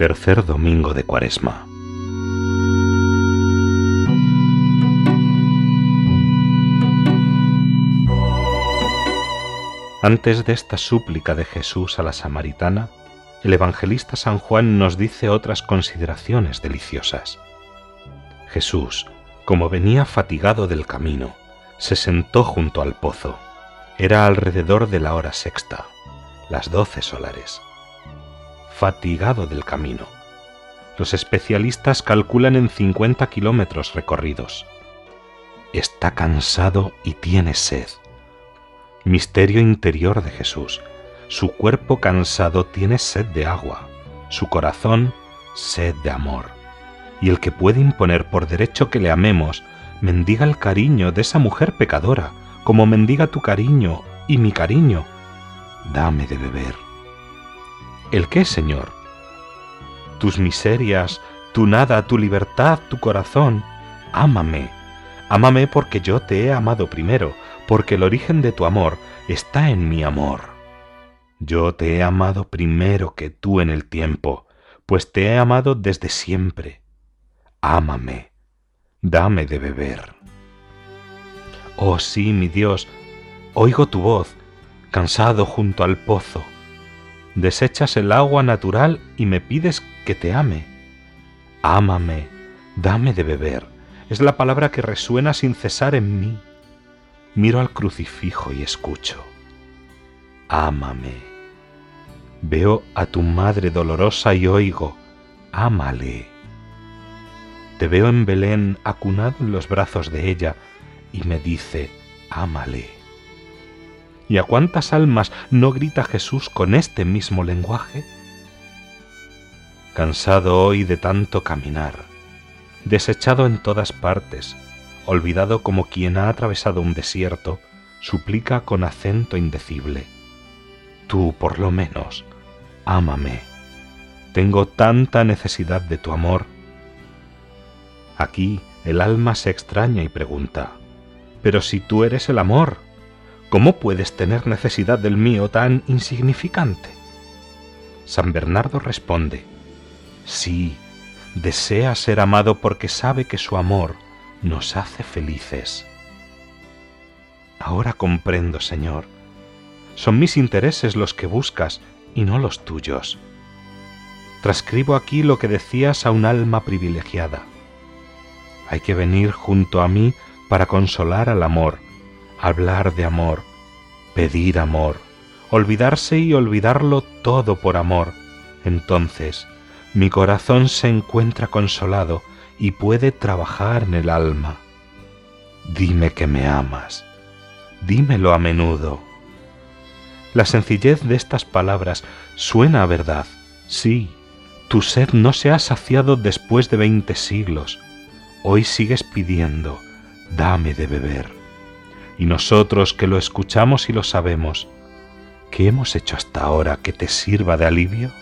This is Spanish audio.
Tercer domingo de Cuaresma. Antes de esta súplica de Jesús a la samaritana, el evangelista San Juan nos dice otras consideraciones deliciosas. Jesús, como venía fatigado del camino, se sentó junto al pozo. Era alrededor de la hora sexta, las doce solares fatigado del camino. Los especialistas calculan en 50 kilómetros recorridos. Está cansado y tiene sed. Misterio interior de Jesús. Su cuerpo cansado tiene sed de agua, su corazón sed de amor. Y el que puede imponer por derecho que le amemos, mendiga el cariño de esa mujer pecadora, como mendiga tu cariño y mi cariño. Dame de beber. ¿El qué, Señor? Tus miserias, tu nada, tu libertad, tu corazón. Ámame, ámame porque yo te he amado primero, porque el origen de tu amor está en mi amor. Yo te he amado primero que tú en el tiempo, pues te he amado desde siempre. Ámame, dame de beber. Oh sí, mi Dios, oigo tu voz, cansado junto al pozo desechas el agua natural y me pides que te ame. Ámame, dame de beber, es la palabra que resuena sin cesar en mí. Miro al crucifijo y escucho. Ámame. Veo a tu madre dolorosa y oigo, ámale. Te veo en Belén acunado en los brazos de ella y me dice, ámale. ¿Y a cuántas almas no grita Jesús con este mismo lenguaje? Cansado hoy de tanto caminar, desechado en todas partes, olvidado como quien ha atravesado un desierto, suplica con acento indecible, Tú, por lo menos, ámame. Tengo tanta necesidad de tu amor. Aquí el alma se extraña y pregunta, Pero si tú eres el amor, ¿Cómo puedes tener necesidad del mío tan insignificante? San Bernardo responde, sí, desea ser amado porque sabe que su amor nos hace felices. Ahora comprendo, Señor, son mis intereses los que buscas y no los tuyos. Transcribo aquí lo que decías a un alma privilegiada. Hay que venir junto a mí para consolar al amor, hablar de amor, pedir amor, olvidarse y olvidarlo todo por amor. Entonces mi corazón se encuentra consolado y puede trabajar en el alma. Dime que me amas, dímelo a menudo. La sencillez de estas palabras suena a verdad. Sí, tu sed no se ha saciado después de veinte siglos. Hoy sigues pidiendo, dame de beber. Y nosotros que lo escuchamos y lo sabemos, ¿qué hemos hecho hasta ahora que te sirva de alivio?